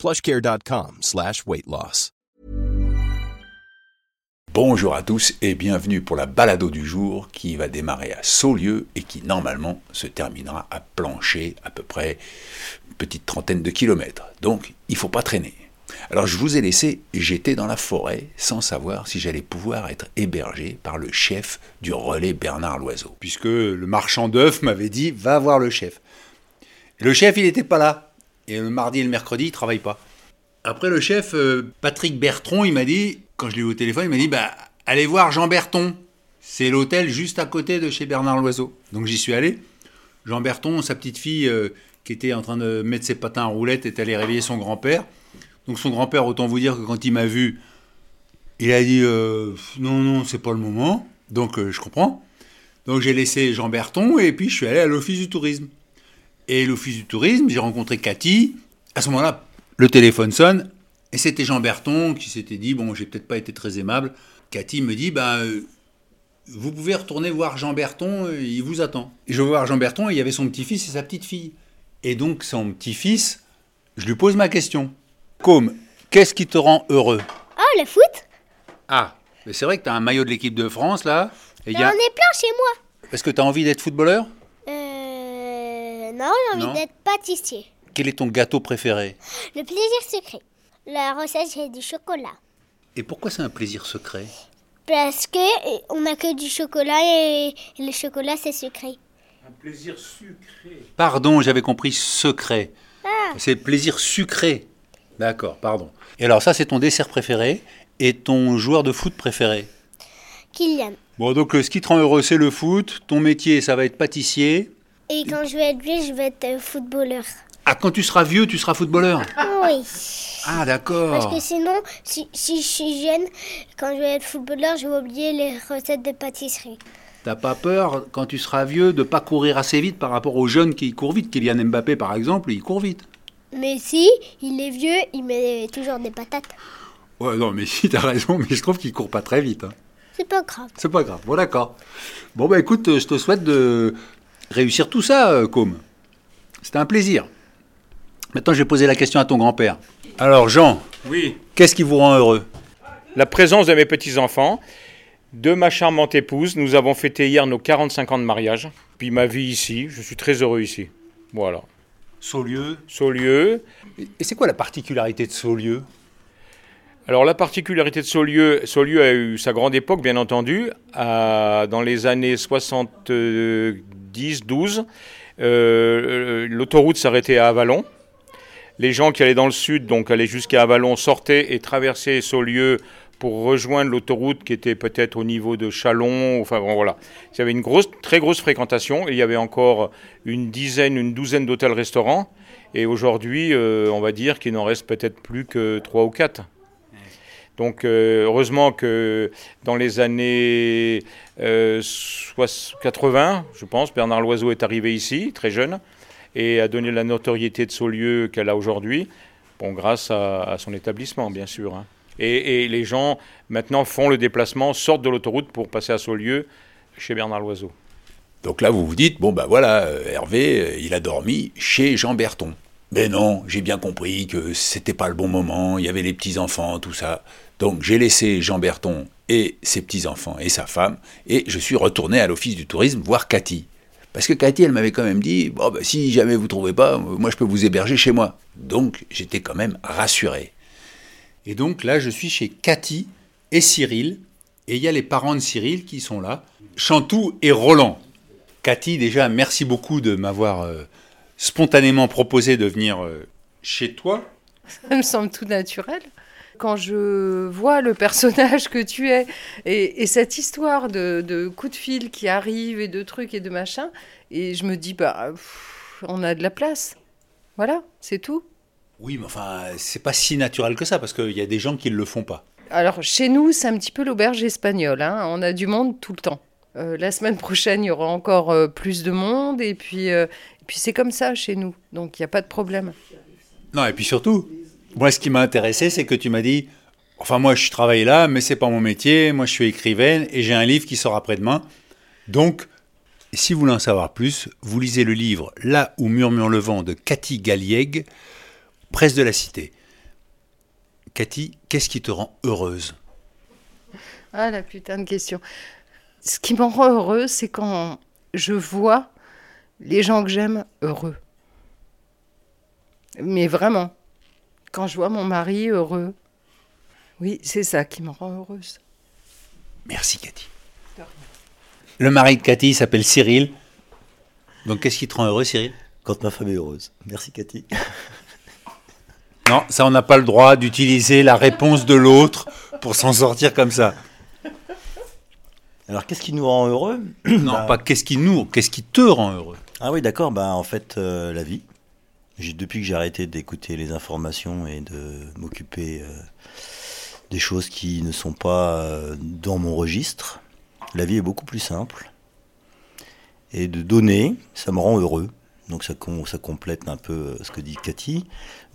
plushcare.com slash weight loss. Bonjour à tous et bienvenue pour la balado du jour qui va démarrer à Saulieu et qui normalement se terminera à Plancher, à peu près une petite trentaine de kilomètres. Donc il faut pas traîner. Alors je vous ai laissé, j'étais dans la forêt sans savoir si j'allais pouvoir être hébergé par le chef du relais Bernard Loiseau. Puisque le marchand d'œufs m'avait dit va voir le chef. Le chef, il n'était pas là. Et le mardi et le mercredi, il travaille pas. Après le chef, euh, Patrick Bertron, il m'a dit, quand je l'ai eu au téléphone, il m'a dit bah, allez voir Jean Berton. C'est l'hôtel juste à côté de chez Bernard Loiseau. Donc j'y suis allé. Jean Berton, sa petite fille euh, qui était en train de mettre ses patins en roulette, est allée réveiller son grand-père. Donc son grand-père, autant vous dire que quand il m'a vu, il a dit euh, non, non, c'est pas le moment. Donc euh, je comprends. Donc j'ai laissé Jean Berton et puis je suis allé à l'office du tourisme. Et l'office du tourisme, j'ai rencontré Cathy. À ce moment-là, le téléphone sonne et c'était Jean Berton qui s'était dit bon, j'ai peut-être pas été très aimable. Cathy me dit ben vous pouvez retourner voir Jean Berton, euh, il vous attend. Et je vais voir Jean Berton et il y avait son petit-fils et sa petite-fille. Et donc son petit-fils, je lui pose ma question. Comme, qu'est-ce qui te rend heureux? Oh, le foot Ah, mais c'est vrai que tu as un maillot de l'équipe de France là. Et il y a... ai plein chez moi. Est-ce que tu as envie d'être footballeur? Non, j'ai envie d'être pâtissier. Quel est ton gâteau préféré Le plaisir secret. La recette, c'est du chocolat. Et pourquoi c'est un plaisir secret Parce que euh, on n'a que du chocolat et, le chocolat, c'est sucré. Pardon, j'avais compris secret. Ah. C'est le plaisir sucré. D'accord, pardon. Et alors ça, c'est ton dessert préféré et ton joueur de foot préféré? Kylian. Bon, donc euh, ce qui te rend heureux, c'est le foot. Ton métier, ça va être pâtissier. Et quand je vais être vieux, je vais être euh, footballeur. Ah, quand tu seras vieux, tu seras footballeur Oui. Ah, Parce d'accord. que sinon, si, si je suis jeune, quand je vais être footballeur, je vais oublier les recettes de pâtisserie. T'as pas peur, quand tu seras vieux, de pas courir assez vite par rapport aux jeunes qui courent vite? Kylian Mbappé, par exemple, il court vite. Mais si, il est vieux, il met toujours des patates. Ouais, non, mais si, t'as raison, mais je trouve qu'il court pas très vite. hein. C'est pas grave. C'est pas grave. Bon, d'accord. Bon, bah écoute, euh, je te souhaite de réussir tout ça, euh, Com. C'était un plaisir. Maintenant, je vais poser la question à ton grand-père. Alors, Jean, Oui, qu'est-ce qui vous rend heureux? La présence de mes petits-enfants, de ma charmante épouse. Nous avons fêté hier nos 45 ans de mariage. Puis ma vie ici, je suis très heureux ici. Voilà. Saulieu. Saulieu. Et c'est quoi la particularité de Saulieu? Alors la particularité de Saulieu, Saulieu a eu sa grande époque, bien entendu, à- dans les années 70-12. euh, L'autoroute s'arrêtait à Avalon. Les gens qui allaient dans le sud, donc allaient jusqu'à Avalon, sortaient et traversaient Saulieu pour rejoindre l'autoroute qui était peut-être au niveau de Chalon. Enfin bon, voilà. Il y avait une grosse, très grosse fréquentation. Et il y avait encore une dizaine, une douzaine d'hôtels-restaurants. Et aujourd'hui, euh, on va dire qu'il n'en reste peut-être plus que trois ou quatre. Donc euh, heureusement que dans les années euh, soix- 80, je pense, Bernard Loiseau est arrivé ici, très jeune, et a donné la notoriété de Saulieu qu'elle a aujourd'hui, bon, grâce à, son établissement, bien sûr. hein. Et, les gens, maintenant, font le déplacement, sortent de l'autoroute pour passer à Saulieu chez Bernard Loiseau. Donc là, vous vous dites, bon ben voilà, euh, Hervé, euh, il a dormi chez Jean Berton. Mais non, j'ai bien compris que c'était pas le bon moment, il y avait les petits-enfants, tout ça. Donc j'ai laissé Jean Berton et ses petits-enfants et sa femme, et je suis retourné à l'office du tourisme voir Cathy. Parce que Cathy, elle m'avait quand même dit, bon ben, si jamais vous trouvez pas, euh, moi je peux vous héberger chez moi. Donc j'étais quand même rassuré. Et donc là, je suis chez Cathy et Cyril. Et il y a les parents de Cyril qui sont là, Chantou et Roland. Cathy, déjà, merci beaucoup de m'avoir euh, spontanément proposé de venir euh, chez toi. Ça me semble tout naturel. Quand je vois le personnage que tu es et, et cette histoire de, de coups de fil qui arrivent et de trucs et de machin, et je me dis, bah, pff, on a de la place. Voilà, c'est tout. Oui, mais enfin, c'est pas si naturel que ça, parce qu'il y a des gens qui ne le font pas. Alors, chez nous, c'est un petit peu l'auberge espagnole. hein. On a du monde tout le temps. Euh, la semaine prochaine, il y aura encore euh, plus de monde. Et puis, euh, et puis c'est comme ça chez nous. Donc, il n'y a pas de problème. Non, et puis surtout, moi, ce qui m'a intéressé, c'est que tu m'as dit, enfin, moi, je travaille là, mais c'est pas mon métier. Moi, je suis écrivaine et j'ai un livre qui sort après-demain. Donc, si vous voulez en savoir plus, vous lisez le livre Là où murmure le vent de Cathy Galliègue, presse de la Cité. Cathy, qu'est-ce qui te rend heureuse? Ah, la putain de question. Ce qui me rend heureuse, c'est quand je vois les gens que j'aime heureux. Mais vraiment, quand je vois mon mari heureux, oui, c'est ça qui me rend heureuse. Merci, Cathy. Le mari de Cathy s'appelle Cyril. Donc, qu'est-ce qui te rend heureux, Cyril? Quand ma femme est heureuse. Merci Cathy. Non, ça, on n'a pas le droit d'utiliser la réponse de l'autre pour s'en sortir comme ça. Alors qu'est-ce qui nous rend heureux Non, Bah, pas qu'est-ce qui nous, qu'est-ce qui te rend heureux Ah oui, d'accord. Bah en fait, euh, la vie. Depuis que j'ai arrêté d'écouter les informations et de m'occuper euh, des choses qui ne sont pas euh, dans mon registre, la vie est beaucoup plus simple. Et de donner, ça me rend heureux. Donc ça, ça complète un peu ce que dit Cathy.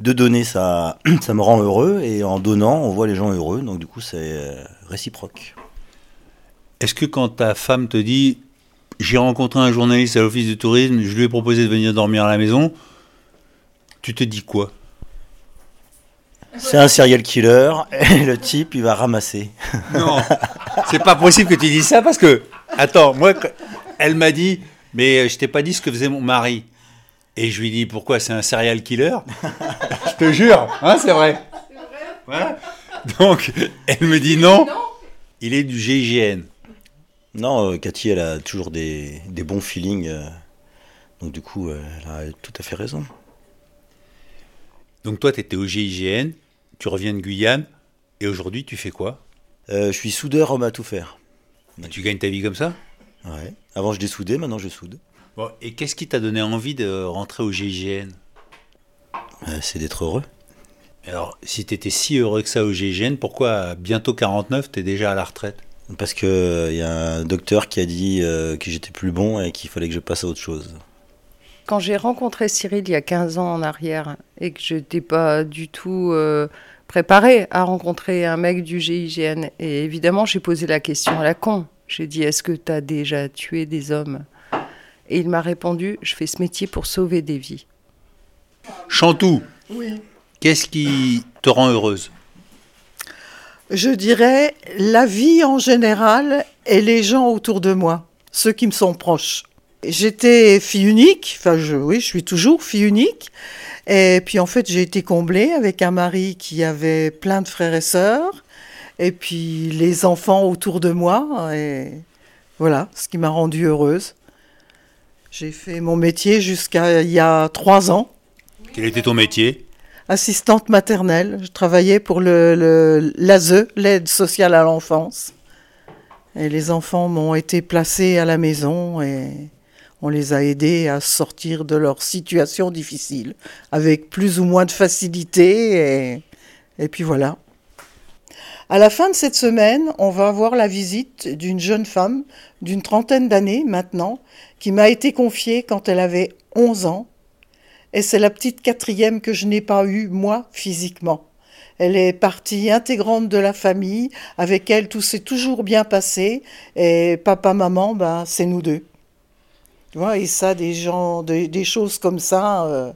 De donner, ça, ça me rend heureux. Et en donnant, on voit les gens heureux. Donc du coup, c'est réciproque. Est-ce que quand ta femme te dit j'ai rencontré un journaliste à l'office de tourisme, je lui ai proposé de venir dormir à la maison, tu te dis quoi? C'est un serial killer. Et le type, il va ramasser. Non, c'est pas possible que tu dises ça parce que attends, moi elle m'a dit mais je t'ai pas dit ce que faisait mon mari. Et je lui dis pourquoi c'est un serial killer? Je te jure, hein, c'est vrai. Voilà. Donc elle me dit non, il est du GIGN. Non, euh, Cathy, elle a toujours des, des bons feelings. euh, donc du coup, euh, elle a tout à fait raison. Donc toi tu étais au GIGN, tu reviens de Guyane et aujourd'hui tu fais quoi? Euh, je suis soudeur homme à tout faire. Et Tu gagnes ta vie comme ça? Ouais. Avant, je dessoudais, maintenant je soude. Bon, Et qu'est-ce qui t'a donné envie de rentrer au GIGN Euh, c'est d'être heureux. Alors, si tu étais si heureux que ça au GIGN, pourquoi à bientôt 49, tu es déjà à la retraite? Parce que il y a un docteur qui a dit euh, que j'étais plus bon et qu'il fallait que je passe à autre chose. Quand j'ai rencontré Cyril il y a 15 ans en arrière et que je n'étais pas du tout euh, préparée à rencontrer un mec du GIGN, et évidemment j'ai posé la question à la con. J'ai dit Est-ce que tu as déjà tué des hommes? Et il m'a répondu Je fais ce métier pour sauver des vies. Chantou, qu'est-ce qui te rend heureuse? Je dirais la vie en général et les gens autour de moi, ceux qui me sont proches. J'étais fille unique, enfin oui, je suis toujours fille unique. Et puis en fait, j'ai été comblée avec un mari qui avait plein de frères et sœurs, et puis les enfants autour de moi, et voilà, ce qui m'a rendue heureuse. J'ai fait mon métier jusqu'à il y a trois ans Quel était ton métier? Assistante maternelle. Je travaillais pour le, l'ASE, l'aide sociale à l'enfance. Et les enfants m'ont été placés à la maison et on les a aidés à sortir de leur situation difficile, avec plus ou moins de facilité. Et, et puis voilà. À la fin de cette semaine, on va avoir la visite d'une jeune femme d'une trentaine d'années maintenant, qui m'a été confiée quand elle avait 11 ans. Et c'est la petite quatrième que je n'ai pas eue, moi, physiquement. Elle est partie intégrante de la famille. Avec elle, tout s'est toujours bien passé. Et papa, maman, ben, c'est nous deux. Tu vois, et ça, des gens, des, des choses comme ça, euh,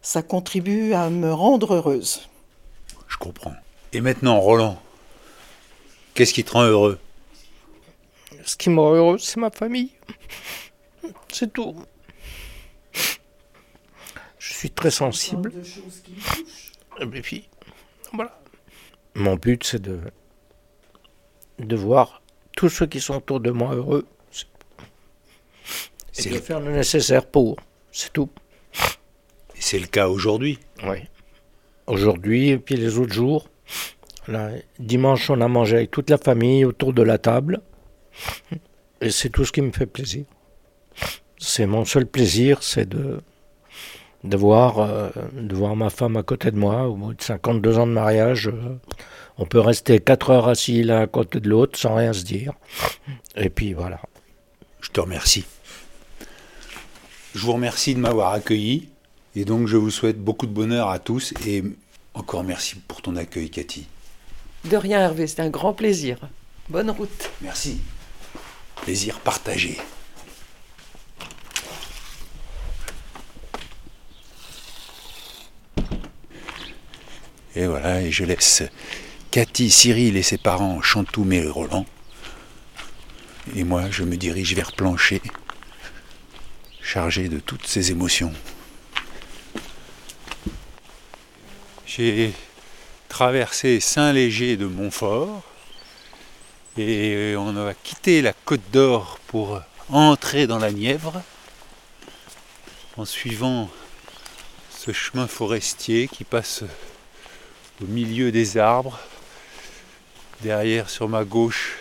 ça contribue à me rendre heureuse. Je comprends. Et maintenant, Roland, qu'est-ce qui te rend heureux? Ce qui me rend heureux, c'est ma famille. C'est tout. Suis très sensible. Et puis, voilà. Mon but, c'est de, de voir tous ceux qui sont autour de moi heureux. C'est- de faire le nécessaire pour. C'est tout. C'est le cas aujourd'hui. Oui. Aujourd'hui, et puis les autres jours. Là, dimanche, on a mangé avec toute la famille autour de la table. Et c'est tout ce qui me fait plaisir. C'est mon seul plaisir, c'est de, de voir, euh, de voir ma femme à côté de moi, au bout de 52 ans de mariage. euh, on peut rester 4 heures assis l'un à côté de l'autre sans rien se dire. Et puis voilà. Je te remercie. Je vous remercie de m'avoir accueilli. Et donc, je vous souhaite beaucoup de bonheur à tous. Et encore merci pour ton accueil, Cathy. De rien, Hervé, c'était un grand plaisir. Bonne route. Merci. Plaisir partagé. Et voilà, et je laisse Cathy, Cyril et ses parents Chantoum et Roland. Et moi, je me dirige vers Plancher, chargé de toutes ces émotions. J'ai traversé Saint-Léger de Montfort et on a quitté la Côte d'Or pour entrer dans la Nièvre en suivant ce chemin forestier qui passe au milieu des arbres. Derrière, sur ma gauche,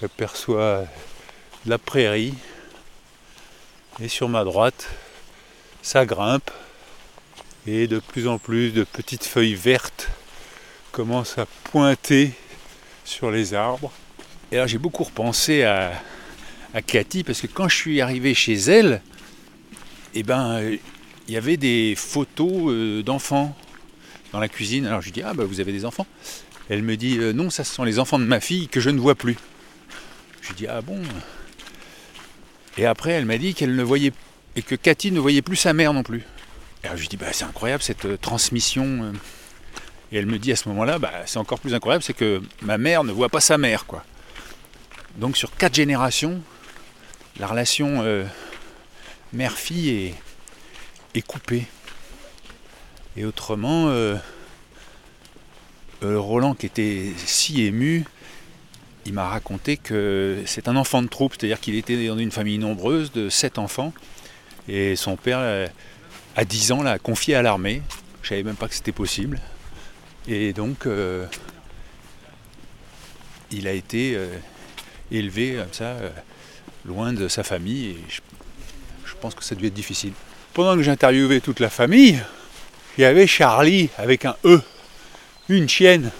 j'aperçois la prairie. Et sur ma droite, ça grimpe. Et de plus en plus de petites feuilles vertes commencent à pointer sur les arbres. Et alors j'ai beaucoup repensé à, Cathy parce que quand je suis arrivé chez elle, eh ben, il y avait des photos euh, d'enfants dans la cuisine. Alors je lui dis ah bah vous avez des enfants Elle me dit euh, non ça ce sont les enfants de ma fille que je ne vois plus. Je lui dis ah bon? Et après elle m'a dit qu'elle ne voyait et que Cathy ne voyait plus sa mère non plus. Alors je lui dis bah c'est incroyable cette euh, transmission. euh. Et elle me dit à ce moment-là bah c'est encore plus incroyable c'est que ma mère ne voit pas sa mère quoi. Donc sur quatre générations la relation mère-fille est coupée. Et autrement, euh, euh, Roland qui était si ému, il m'a raconté que c'est un enfant de troupe, c'est-à-dire qu'il était dans une famille nombreuse de sept enfants, et son père, euh, à 10 ans, l'a confié à l'armée. Je savais même pas que c'était possible. Et donc, il a été élevé comme ça, loin de sa famille, et je, je pense que ça dû être difficile. Pendant que j'interviewais toute la famille, il y avait Charlie avec un E, une chienne,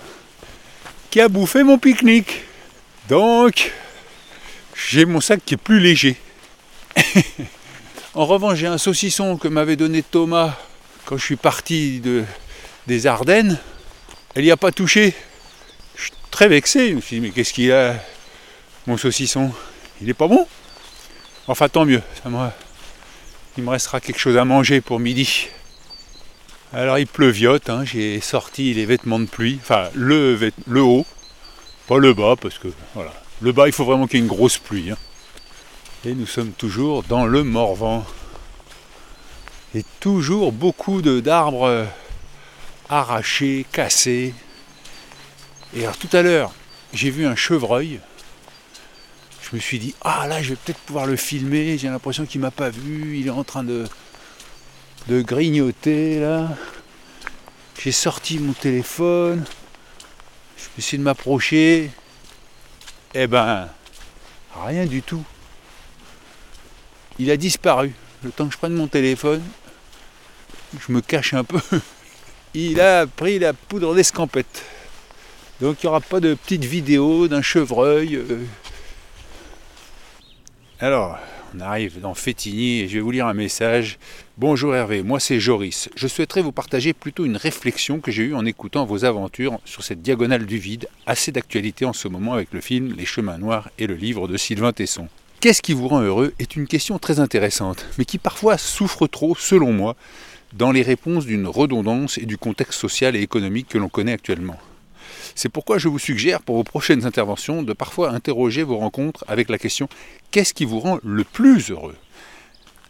qui a bouffé mon pique-nique. Donc, j'ai mon sac qui est plus léger. en revanche, j'ai un saucisson que m'avait donné Thomas quand je suis parti de, des Ardennes. Elle n'y a pas touché. Je suis très vexé. Je mais qu'est-ce qu'il a, mon saucisson? Il est pas bon Enfin, tant mieux. Il me restera quelque chose à manger pour midi. Alors il pleuviote, hein, j'ai sorti les vêtements de pluie, enfin le, le haut, pas le bas, parce que voilà. Le bas, il faut vraiment qu'il y ait une grosse pluie. hein. Et nous sommes toujours dans le Morvan. Et toujours beaucoup d'arbres euh, arrachés, cassés. Et alors tout à l'heure, j'ai vu un chevreuil. Je me suis dit, ah là, je vais peut-être pouvoir le filmer. J'ai l'impression qu'il m'a pas vu. Il est en train de, de grignoter là. J'ai sorti mon téléphone. Je vais de m'approcher. Eh ben, rien du tout. Il a disparu. Le temps que je prenne mon téléphone, je me cache un peu. Il a pris la poudre d'escampette. Donc il n'y aura pas de petite vidéo d'un chevreuil. euh. Alors, on arrive dans Fétigny et je vais vous lire un message. Bonjour Hervé, moi c'est Joris. Je souhaiterais vous partager plutôt une réflexion que j'ai eue en écoutant vos aventures sur cette diagonale du vide, assez d'actualité en ce moment avec le film Les Chemins Noirs et le livre de Sylvain Tesson. Qu'est-ce qui vous rend heureux est une question très intéressante, mais qui parfois souffre trop, selon moi, dans les réponses d'une redondance et du contexte social et économique que l'on connaît actuellement. C'est pourquoi je vous suggère pour vos prochaines interventions de parfois interroger vos rencontres avec la question qu'est-ce qui vous rend le plus heureux?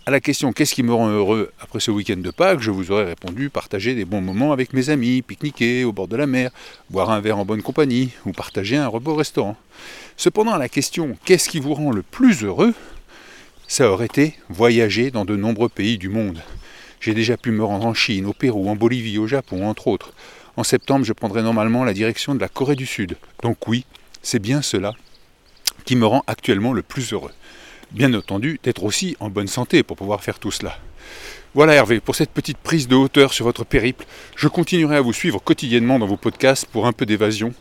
À la question qu'est-ce qui me rend heureux après ce week-end de Pâques, je vous aurais répondu partager des bons moments avec mes amis, pique-niquer au bord de la mer, boire un verre en bonne compagnie ou partager un repas au restaurant. Cependant, à la question qu'est-ce qui vous rend le plus heureux ça aurait été voyager dans de nombreux pays du monde. J'ai déjà pu me rendre en Chine, au Pérou, en Bolivie, au Japon, entre autres. En septembre, je prendrai normalement la direction de la Corée du Sud. Donc oui, c'est bien cela qui me rend actuellement le plus heureux. Bien entendu, d'être aussi en bonne santé pour pouvoir faire tout cela. Voilà Hervé, pour cette petite prise de hauteur sur votre périple, je continuerai à vous suivre quotidiennement dans vos podcasts pour un peu d'évasion.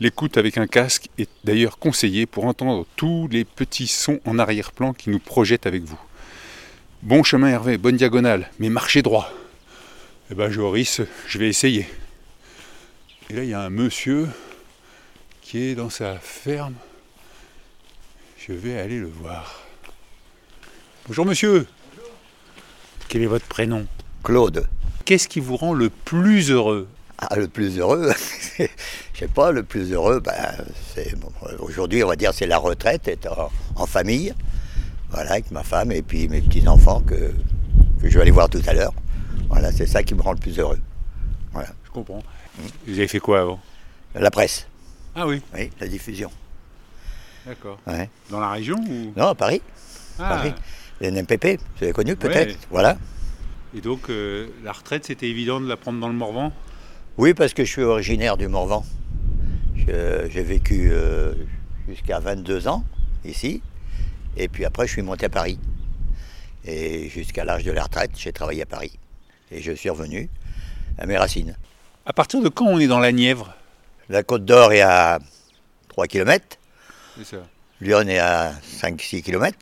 L'écoute avec un casque est d'ailleurs conseillée pour entendre tous les petits sons en arrière-plan qui nous projettent avec vous. Bon chemin Hervé, bonne diagonale, mais marchez droit. Eh ben Joris, je vais essayer. Et là il y a un monsieur qui est dans sa ferme. Je vais aller le voir. Bonjour monsieur. Quel est votre prénom Claude. Qu'est-ce qui vous rend le plus heureux Ah, le plus heureux, je sais pas, le plus heureux, ben, c'est bon, aujourd'hui, on va dire, c'est la retraite, être en, en famille, voilà, avec ma femme et puis mes petits enfants que, que je vais aller voir tout à l'heure. Voilà, c'est ça qui me rend le plus heureux. Voilà. Je comprends. Vous avez fait quoi avant? La presse. Ah oui. Oui, la diffusion. D'accord. Ouais. Dans la région ou? Non, à Paris. Ah. Paris. NMPP, vous avez connu peut-être Ouais. Voilà. Et donc euh, la retraite, c'était évident de la prendre dans le Morvan? Oui, parce que je suis originaire du Morvan. J'ai vécu euh, jusqu'à 22 ans ici. Et puis après, je suis monté à Paris. Et jusqu'à l'âge de la retraite, j'ai travaillé à Paris. Et je suis revenu à mes racines. À partir de quand on est dans la Nièvre? La Côte d'Or est à 3 km. Ça. Lyon est à 5-6 km.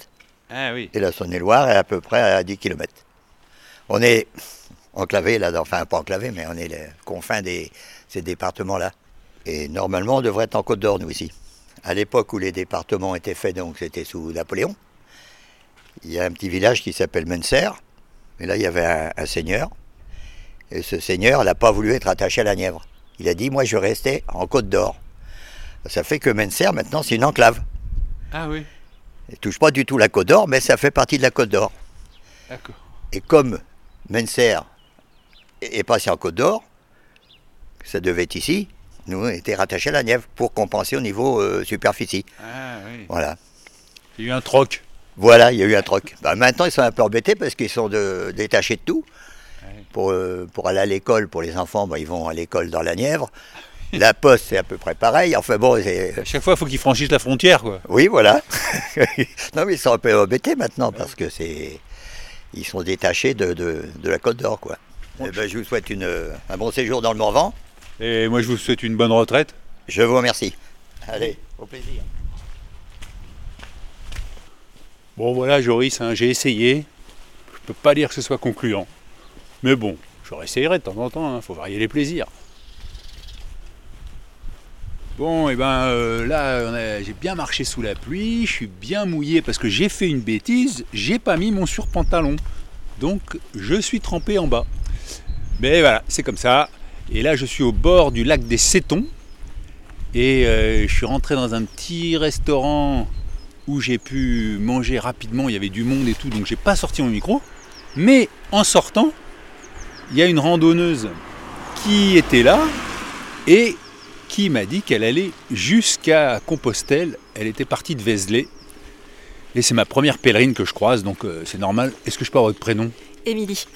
Ah oui. Et la Saône-et-Loire est à peu près à 10 km. On est enclavé là, enfin pas enclavé, mais on est les confins de ces départements-là. Et normalement, on devrait être en Côte d'Or, nous ici. À l'époque où les départements étaient faits, donc c'était sous Napoléon, il y a un petit village qui s'appelle Menser. Et là, il y avait un, un seigneur. Et ce seigneur n'a pas voulu être attaché à la Nièvre. Il a dit, moi, je restais en Côte d'Or. Ça fait que Menser, maintenant, c'est une enclave. Ah oui. Il touche pas du tout la Côte d'Or, mais ça fait partie de la Côte d'Or. D'accord. Et comme Menser est passé en Côte d'Or, ça devait être ici, nous on était rattachés à la Nièvre pour compenser au niveau euh, superficie. Ah oui. Voilà. Il y a eu un troc. Voilà, il y a eu un troc. Bah, maintenant, ils sont un peu embêtés parce qu'ils sont de- détachés de tout. Pour, euh, pour aller à l'école, pour les enfants, bah, ils vont à l'école dans la Nièvre. La poste, c'est à peu près pareil. Enfin bon, c'est... À chaque fois, il faut qu'ils franchissent la frontière, quoi. Oui, voilà. non, mais ils sont un peu embêtés maintenant parce que c'est. Ils sont détachés de, de, de la Côte d'Or, quoi. Eh ben, je vous souhaite une, un bon séjour dans le Morvan. Et moi, je vous souhaite une bonne retraite. Je vous remercie. Allez, au plaisir. Bon, voilà, Joris, hein, j'ai essayé. Je peux pas dire que ce soit concluant. Mais bon, je réessayerai de temps en temps, il faut varier les plaisirs. Bon, et ben euh, là, j'ai bien marché sous la pluie, je suis bien mouillé parce que j'ai fait une bêtise, j'ai pas mis mon surpantalon. Donc, je suis trempé en bas. Mais voilà, c'est comme ça. Et là, je suis au bord du lac des Sétons. Et euh, je suis rentré dans un petit restaurant où j'ai pu manger rapidement. Il y avait du monde et tout, donc j'ai pas sorti mon micro. Mais en sortant, il y a une randonneuse qui était là et qui m'a dit qu'elle allait jusqu'à Compostelle. Elle était partie de Vézelay. Et c'est ma première pèlerine que je croise, donc euh, c'est normal. Est-ce que je peux avoir votre prénom? Émilie,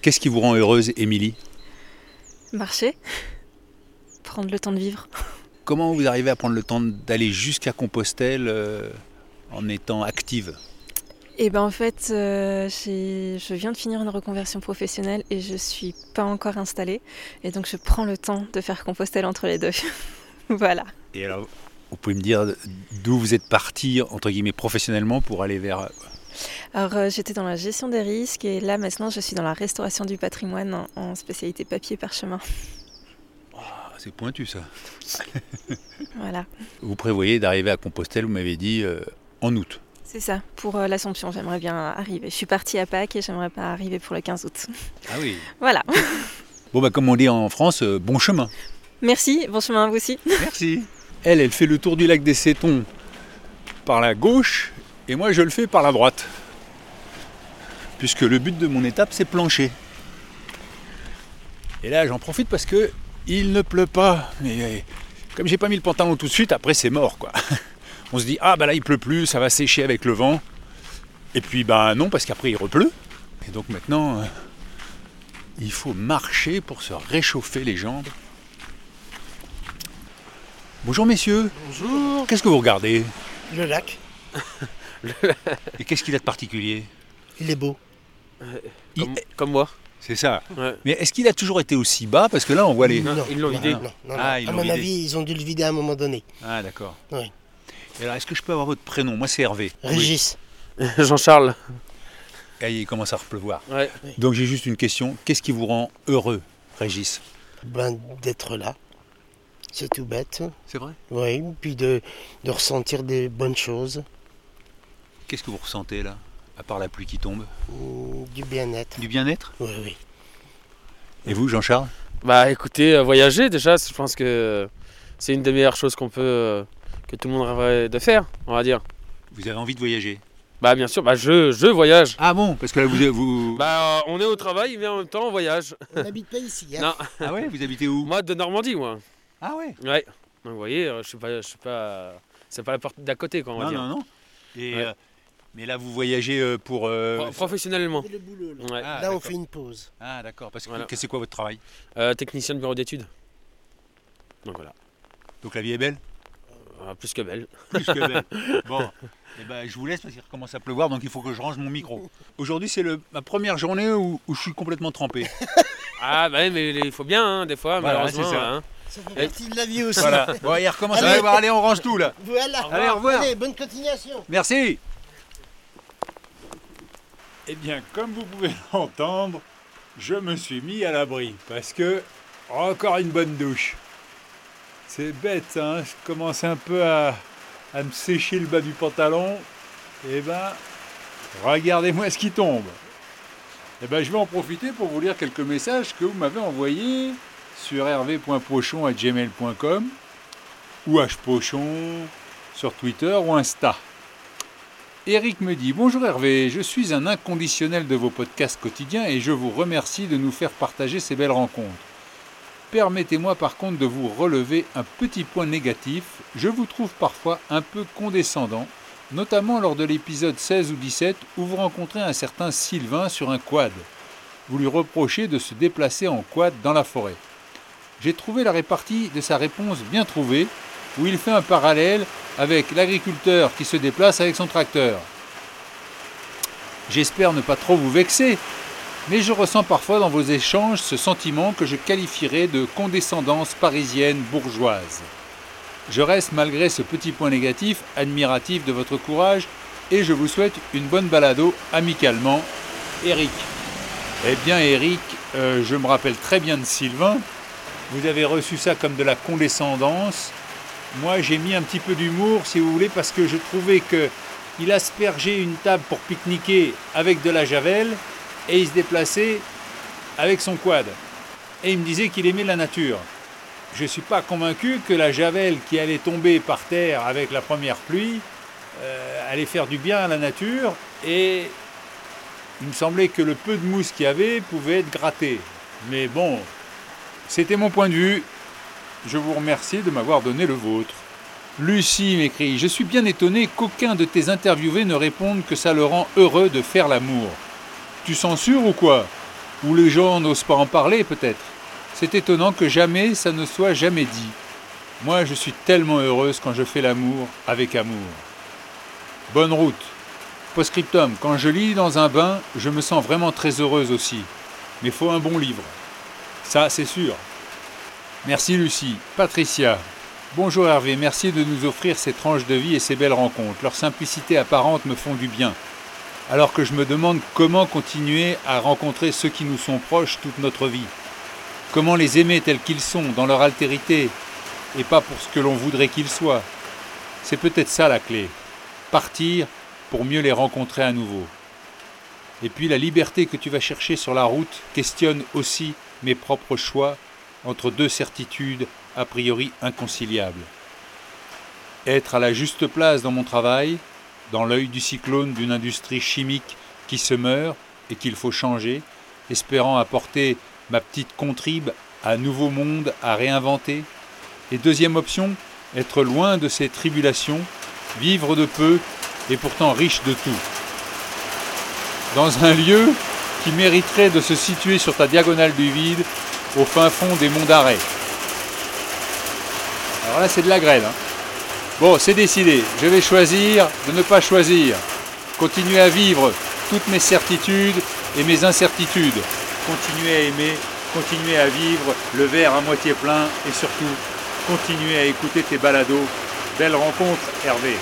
Qu'est-ce qui vous rend heureuse, Émilie? Marcher, prendre le temps de vivre. Comment vous arrivez à prendre le temps d'aller jusqu'à Compostelle euh, en étant active? Et ben en fait, euh, je viens de finir une reconversion professionnelle et je suis pas encore installée. Et donc je prends le temps de faire Compostelle entre les deux. voilà. Et alors, vous pouvez me dire d'où vous êtes parti, entre guillemets, professionnellement pour aller vers... Alors euh, j'étais dans la gestion des risques et là maintenant je suis dans la restauration du patrimoine en, en spécialité papier parchemin. Ah, c'est pointu ça. Voilà. Vous prévoyez d'arriver à Compostelle, vous m'avez dit, euh, en août. C'est ça, pour euh, l'Assomption, j'aimerais bien arriver. Je suis partie à Pâques et j'aimerais pas arriver pour le 15 août. Ah oui. Voilà. Bon, bah, comme on dit en France, euh, bon chemin. Merci, bon chemin à vous aussi. Merci. Elle, elle fait le tour du lac des Sétons par la gauche et moi je le fais par la droite. Puisque le but de mon étape c'est plancher. Et là j'en profite parce que il ne pleut pas. Mais euh, comme j'ai pas mis le pantalon tout de suite, après c'est mort quoi. On se dit ah bah là il pleut plus, ça va sécher avec le vent. Et puis bah non parce qu'après il repleut. Et donc maintenant euh, il faut marcher pour se réchauffer les jambes. Bonjour messieurs. Bonjour. Qu'est-ce que vous regardez? Le lac, Et qu'est-ce qu'il a de particulier? Il est beau. Il- Comme moi. C'est ça. Ouais. Mais est-ce qu'il a toujours été aussi bas? Parce que là, on voit les. Non, ils l'ont vidé. Non, non, non. Ah, ils à mon vidé. avis, ils ont dû le vider à un moment donné. Ah, d'accord. Oui. Et alors, est-ce que je peux avoir votre prénom? Moi, c'est Hervé. Régis. Jean-Charles. Ah, il commence à repleuvoir. Ouais. Donc, j'ai juste une question. Qu'est-ce qui vous rend heureux, Régis? Ben, d'être là. C'est tout bête. C'est vrai? Oui, puis de, de ressentir des bonnes choses, Qu'est-ce que vous ressentez là À part la pluie qui tombe? Mm, du bien-être. Du bien-être? Oui, oui. Et vous, Jean-Charles? Bah écoutez, euh, voyager déjà, je pense que c'est une des meilleures choses qu'on peut, euh, que tout le monde rêverait de faire, on va dire. Vous avez envie de voyager? Bah bien sûr, bah je, je voyage. Ah bon? Parce que là, vous. vous... Bah euh, on est au travail, mais en même temps on voyage. On n'habite pas ici. Hein. Non. Ah ouais? Vous habitez où? Moi de Normandie, moi. Ah ouais? Ouais. Donc vous voyez, euh, je suis pas, je suis pas, c'est pas la porte d'à côté, quoi, on va Non, dire. non, non. Et, Ouais. euh, mais là, vous voyagez pour. euh, Pro- Professionnellement. Le boulot, là. Ouais. Ah, là, on d'accord. fait une pause. Ah, d'accord. Parce que Voilà. c'est quoi votre travail? Euh, technicien de bureau d'études. Donc voilà. Donc la vie est belle? Euh, plus que belle. Plus que belle. Bon, eh ben, je vous laisse parce qu'il recommence à pleuvoir, donc il faut que je range mon micro. Aujourd'hui, c'est le- ma première journée où, où je suis complètement trempé. Ah bah ouais, mais il faut bien, hein, des fois, Voilà, malheureusement. c'est ça. hein. Ça fait partie de la vie aussi. Voilà. Bon, il recommence à pleuvoir. Allez, on range tout là. Voilà. Allez, au revoir. Allez, bonne continuation. Merci. Eh bien, comme vous pouvez l'entendre, je me suis mis à l'abri parce que encore une bonne douche. C'est bête, hein Je commence un peu à, à me sécher le bas du pantalon. Eh ben, regardez-moi ce qui tombe. Eh ben, je vais en profiter pour vous lire quelques messages que vous m'avez envoyés sur hervé.pochon.gmail.com ou hpochon sur Twitter ou Insta. Eric me dit Bonjour Hervé, je suis un inconditionnel de vos podcasts quotidiens et je vous remercie de nous faire partager ces belles rencontres. Permettez-moi par contre de vous relever un petit point négatif. Je vous trouve parfois un peu condescendant, notamment lors de l'épisode 16 ou 17 où vous rencontrez un certain Sylvain sur un quad. Vous lui reprochez de se déplacer en quad dans la forêt. J'ai trouvé la répartie de sa réponse bien trouvée, où il fait un parallèle avec l'agriculteur qui se déplace avec son tracteur. J'espère ne pas trop vous vexer, mais je ressens parfois dans vos échanges ce sentiment que je qualifierais de condescendance parisienne bourgeoise. Je reste malgré ce petit point négatif admiratif de votre courage et je vous souhaite une bonne balado amicalement, Eric. Eh bien Eric, euh, je me rappelle très bien de Sylvain. Vous avez reçu ça comme de la condescendance. Moi, j'ai mis un petit peu d'humour, si vous voulez, parce que je trouvais que il aspergeait une table pour pique-niquer avec de la javel et il se déplaçait avec son quad. Et il me disait qu'il aimait la nature. Je ne suis pas convaincu que la javel qui allait tomber par terre avec la première pluie euh, allait faire du bien à la nature et il me semblait que le peu de mousse qu'il y avait pouvait être gratté. Mais bon, c'était mon point de vue. Je vous remercie de m'avoir donné le vôtre. Lucie m'écrit Je suis bien étonné qu'aucun de tes interviewés ne réponde que ça le rend heureux de faire l'amour. Tu censures ou quoi? Ou les gens n'osent pas en parler peut-être? C'est étonnant que jamais ça ne soit jamais dit. Moi je suis tellement heureuse quand je fais l'amour avec amour. Bonne route. Postscriptum, quand je lis dans un bain, je me sens vraiment très heureuse aussi. Mais faut un bon livre. Ça, c'est sûr. Merci Lucie. Patricia. Bonjour Hervé, merci de nous offrir ces tranches de vie et ces belles rencontres. Leur simplicité apparente me font du bien. Alors que je me demande comment continuer à rencontrer ceux qui nous sont proches toute notre vie. Comment les aimer tels qu'ils sont, dans leur altérité, et pas pour ce que l'on voudrait qu'ils soient. C'est peut-être ça la clé. Partir pour mieux les rencontrer à nouveau. Et puis la liberté que tu vas chercher sur la route questionne aussi mes propres choix entre deux certitudes a priori inconciliables. Être à la juste place dans mon travail, dans l'œil du cyclone d'une industrie chimique qui se meurt et qu'il faut changer, espérant apporter ma petite contribe à un nouveau monde à réinventer. Et deuxième option, être loin de ces tribulations, vivre de peu et pourtant riche de tout. Dans un lieu qui mériterait de se situer sur ta diagonale du vide, au fin fond des monts d'arrêt. Alors là, c'est de la grêle. hein. Bon, c'est décidé. Je vais choisir de ne pas choisir. Continuer à vivre toutes mes certitudes et mes incertitudes. Continuez à aimer, continuez à vivre le verre à moitié plein et surtout, continuez à écouter tes balados. Belle rencontre, Hervé.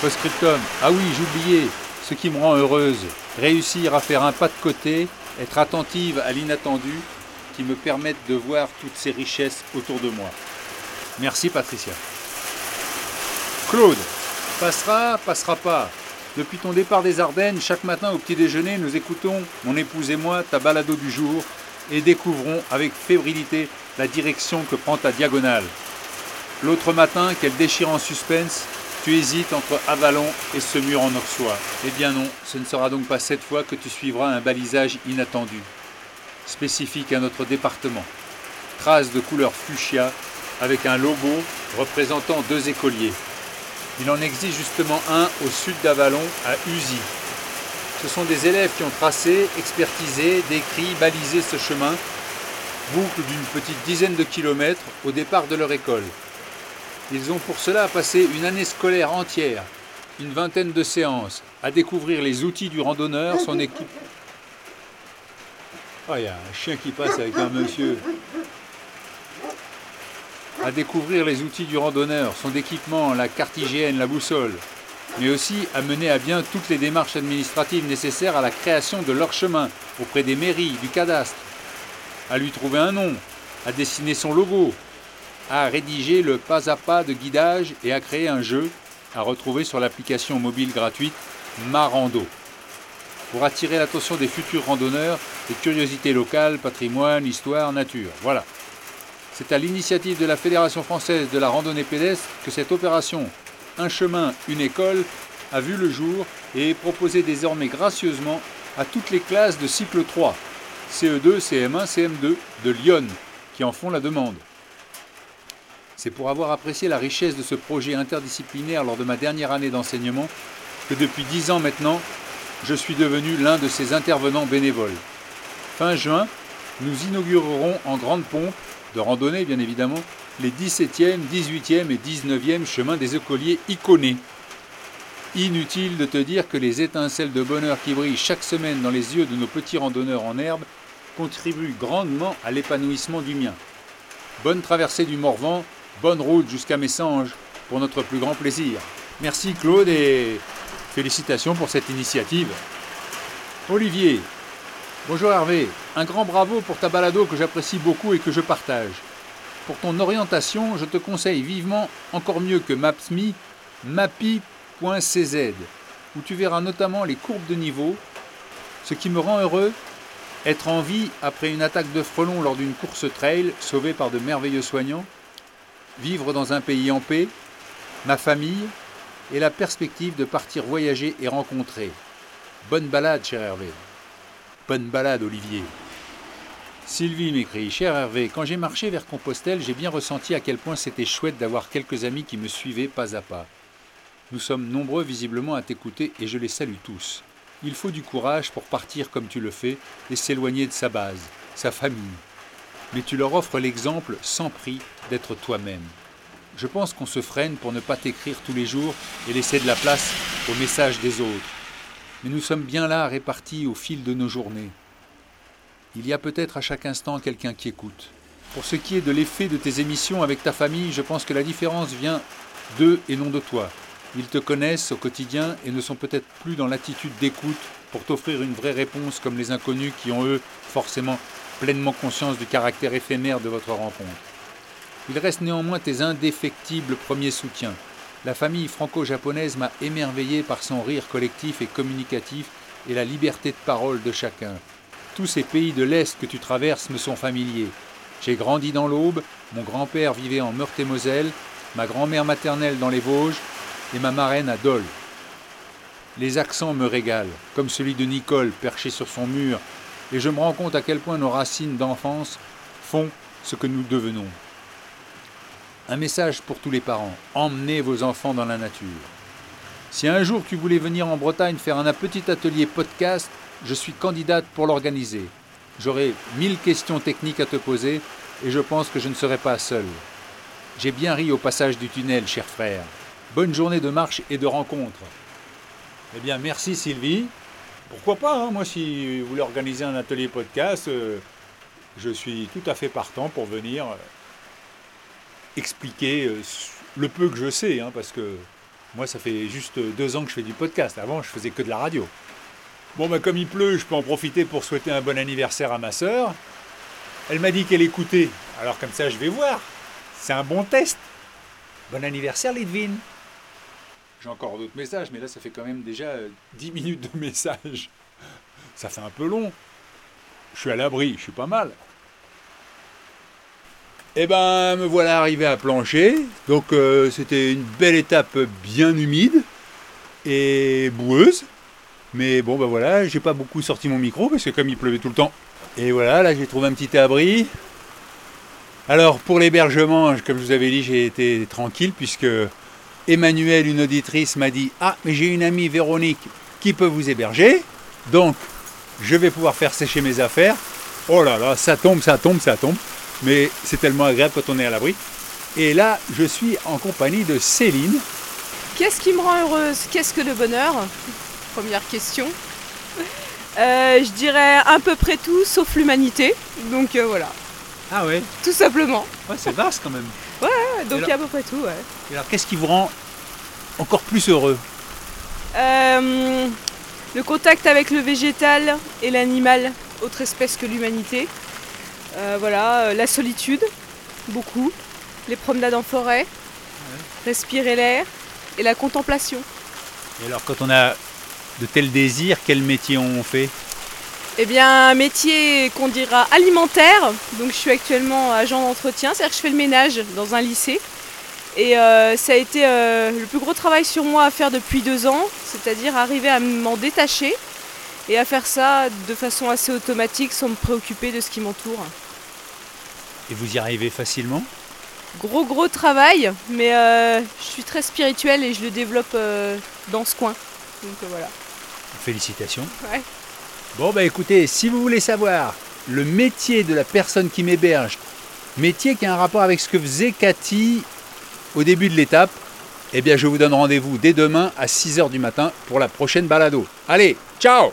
Postscriptum. Ah oui, j'oubliais, ce qui me rend heureuse, réussir à faire un pas de côté, être attentive à l'inattendu, qui me permettent de voir toutes ces richesses autour de moi. Merci Patricia. Claude, passera, passera pas. Depuis ton départ des Ardennes, chaque matin au petit déjeuner, nous écoutons, mon épouse et moi, ta balado du jour et découvrons avec fébrilité la direction que prend ta diagonale. L'autre matin, quel déchirant suspense, tu hésites entre Avalon et ce mur en Auxois. Eh bien non, ce ne sera donc pas cette fois que tu suivras un balisage inattendu, spécifique à notre département. Trace de couleur fuchsia avec un logo représentant deux écoliers. Il en existe justement un au sud d'Avalon, à Uzy. Ce sont des élèves qui ont tracé, expertisé, décrit, balisé ce chemin, boucle d'une petite dizaine de kilomètres au départ de leur école. Ils ont pour cela passé une année scolaire entière, une vingtaine de séances, à découvrir les outils du randonneur, son équipe. Oh, il y a un chien qui passe avec un monsieur. À découvrir les outils du randonneur, son équipement, la carte hygiène, la boussole, mais aussi à mener à bien toutes les démarches administratives nécessaires à la création de leur chemin auprès des mairies, du cadastre, à lui trouver un nom, à dessiner son logo, à rédiger le pas à pas de guidage et à créer un jeu à retrouver sur l'application mobile gratuite Marando. Pour attirer l'attention des futurs randonneurs, des curiosités locales, patrimoine, histoire, nature. Voilà. C'est à l'initiative de la Fédération française de la randonnée pédestre que cette opération Un chemin, une école a vu le jour et est proposée désormais gracieusement à toutes les classes de cycle 3, CE2, CM1, CM2 de Lyon, qui en font la demande. C'est pour avoir apprécié la richesse de ce projet interdisciplinaire lors de ma dernière année d'enseignement que depuis dix ans maintenant, je suis devenu l'un de ces intervenants bénévoles. Fin juin, nous inaugurerons en grande pompe, de randonnée bien évidemment, les 17e, 18e et 19e chemins des écoliers iconés. Inutile de te dire que les étincelles de bonheur qui brillent chaque semaine dans les yeux de nos petits randonneurs en herbe contribuent grandement à l'épanouissement du mien. Bonne traversée du Morvan Bonne route jusqu'à Messanges pour notre plus grand plaisir. Merci Claude et félicitations pour cette initiative. Olivier. Bonjour Hervé. Un grand bravo pour ta balado que j'apprécie beaucoup et que je partage. Pour ton orientation, je te conseille vivement, encore mieux que Maps.me, mapi.cz, où tu verras notamment les courbes de niveau. Ce qui me rend heureux, être en vie après une attaque de frelons lors d'une course trail, sauvée par de merveilleux soignants, vivre dans un pays en paix, ma famille et la perspective de partir voyager et rencontrer. Bonne balade, cher Hervé. Bonne balade, Olivier. Sylvie m'écrit Cher Hervé, quand j'ai marché vers Compostelle, j'ai bien ressenti à quel point c'était chouette d'avoir quelques amis qui me suivaient pas à pas. Nous sommes nombreux visiblement à t'écouter et je les salue tous. Il faut du courage pour partir comme tu le fais et s'éloigner de sa base, sa famille, mais tu leur offres l'exemple sans prix d'être toi-même. Je pense qu'on se freine pour ne pas t'écrire tous les jours et laisser de la place au message des autres. Mais nous sommes bien là répartis au fil de nos journées. Il y a peut-être à chaque instant quelqu'un qui écoute. Pour ce qui est de l'effet de tes émissions avec ta famille, je pense que la différence vient d'eux et non de toi. Ils te connaissent au quotidien et ne sont peut-être plus dans l'attitude d'écoute pour t'offrir une vraie réponse comme les inconnus qui ont eux forcément pleinement conscience du caractère éphémère de votre rencontre. Il reste néanmoins tes indéfectibles premiers soutiens. La famille franco-japonaise m'a émerveillé par son rire collectif et communicatif et la liberté de parole de chacun. Tous ces pays de l'Est que tu traverses me sont familiers. J'ai grandi dans l'Aube, mon grand-père vivait en Meurthe-et-Moselle, ma grand-mère maternelle dans les Vosges et ma marraine à Dole. Les accents me régalent, comme celui de Nicole perché sur son mur et je me rends compte à quel point nos racines d'enfance font ce que nous devenons. Un message pour tous les parents, emmenez vos enfants dans la nature. Si un jour tu voulais venir en Bretagne faire un petit atelier podcast, je suis candidate pour l'organiser. J'aurai mille questions techniques à te poser et je pense que je ne serai pas seul. J'ai bien ri au passage du tunnel, cher frère. Bonne journée de marche et de rencontre. Eh bien, merci Sylvie. pourquoi pas hein? Moi, si vous voulez organiser un atelier podcast, euh, je suis tout à fait partant pour venir euh, expliquer euh, le peu que je sais, hein, parce que moi, ça fait juste deux ans que je fais du podcast. Avant, je faisais que de la radio. Bon, bah, comme il pleut, je peux en profiter pour souhaiter un bon anniversaire à ma sœur. Elle m'a dit qu'elle écoutait, alors comme ça, je vais voir. C'est un bon test. Bon anniversaire, Lidvin. J'ai encore d'autres messages, mais là, ça fait quand même déjà 10 minutes de messages. Ça fait un peu long. Je suis à l'abri, je suis pas mal. Eh ben, me voilà arrivé à plancher. Donc, euh, c'était une belle étape bien humide et boueuse. Mais bon, ben voilà, j'ai pas beaucoup sorti mon micro parce que comme il pleuvait tout le temps. Et voilà, là, j'ai trouvé un petit abri. Alors, pour l'hébergement, comme je vous avais dit, j'ai été tranquille puisque Emmanuel, une auditrice, m'a dit Ah, mais j'ai une amie, Véronique, qui peut vous héberger. Donc, je vais pouvoir faire sécher mes affaires. Oh là là, ça tombe, ça tombe, ça tombe mais c'est tellement agréable quand on est à l'abri. Et là, je suis en compagnie de Céline. Qu'est-ce qui me rend heureuse? Qu'est-ce que le bonheur? Première question. Euh, je dirais à peu près tout sauf l'humanité. Donc euh, voilà. Ah ouais? Tout simplement. Ouais, c'est vaste quand même. Ouais, donc il y a à peu près tout, ouais. Et alors qu'est-ce qui vous rend encore plus heureux? Euh, Le contact avec le végétal et l'animal, autre espèce que l'humanité. Euh, voilà, euh, la solitude, beaucoup. Les promenades en forêt, respirer l'air et la contemplation. Et alors, quand on a de tels désirs, quel métier on fait? Eh bien, un métier qu'on dira alimentaire. Donc, je suis actuellement agent d'entretien, c'est-à-dire que je fais le ménage dans un lycée. Et euh, ça a été le plus gros travail sur moi à faire depuis deux ans, c'est-à-dire arriver à m'en détacher et à faire ça de façon assez automatique sans me préoccuper de ce qui m'entoure. Et vous y arrivez facilement Gros gros travail, mais euh, je suis très spirituelle et je le développe euh, dans ce coin. Donc euh, voilà. Félicitations. Ouais. Bon bah écoutez, si vous voulez savoir le métier de la personne qui m'héberge, métier qui a un rapport avec ce que faisait Cathy au début de l'étape, eh bien je vous donne rendez-vous dès demain à 6h du matin pour la prochaine balado. Allez, ciao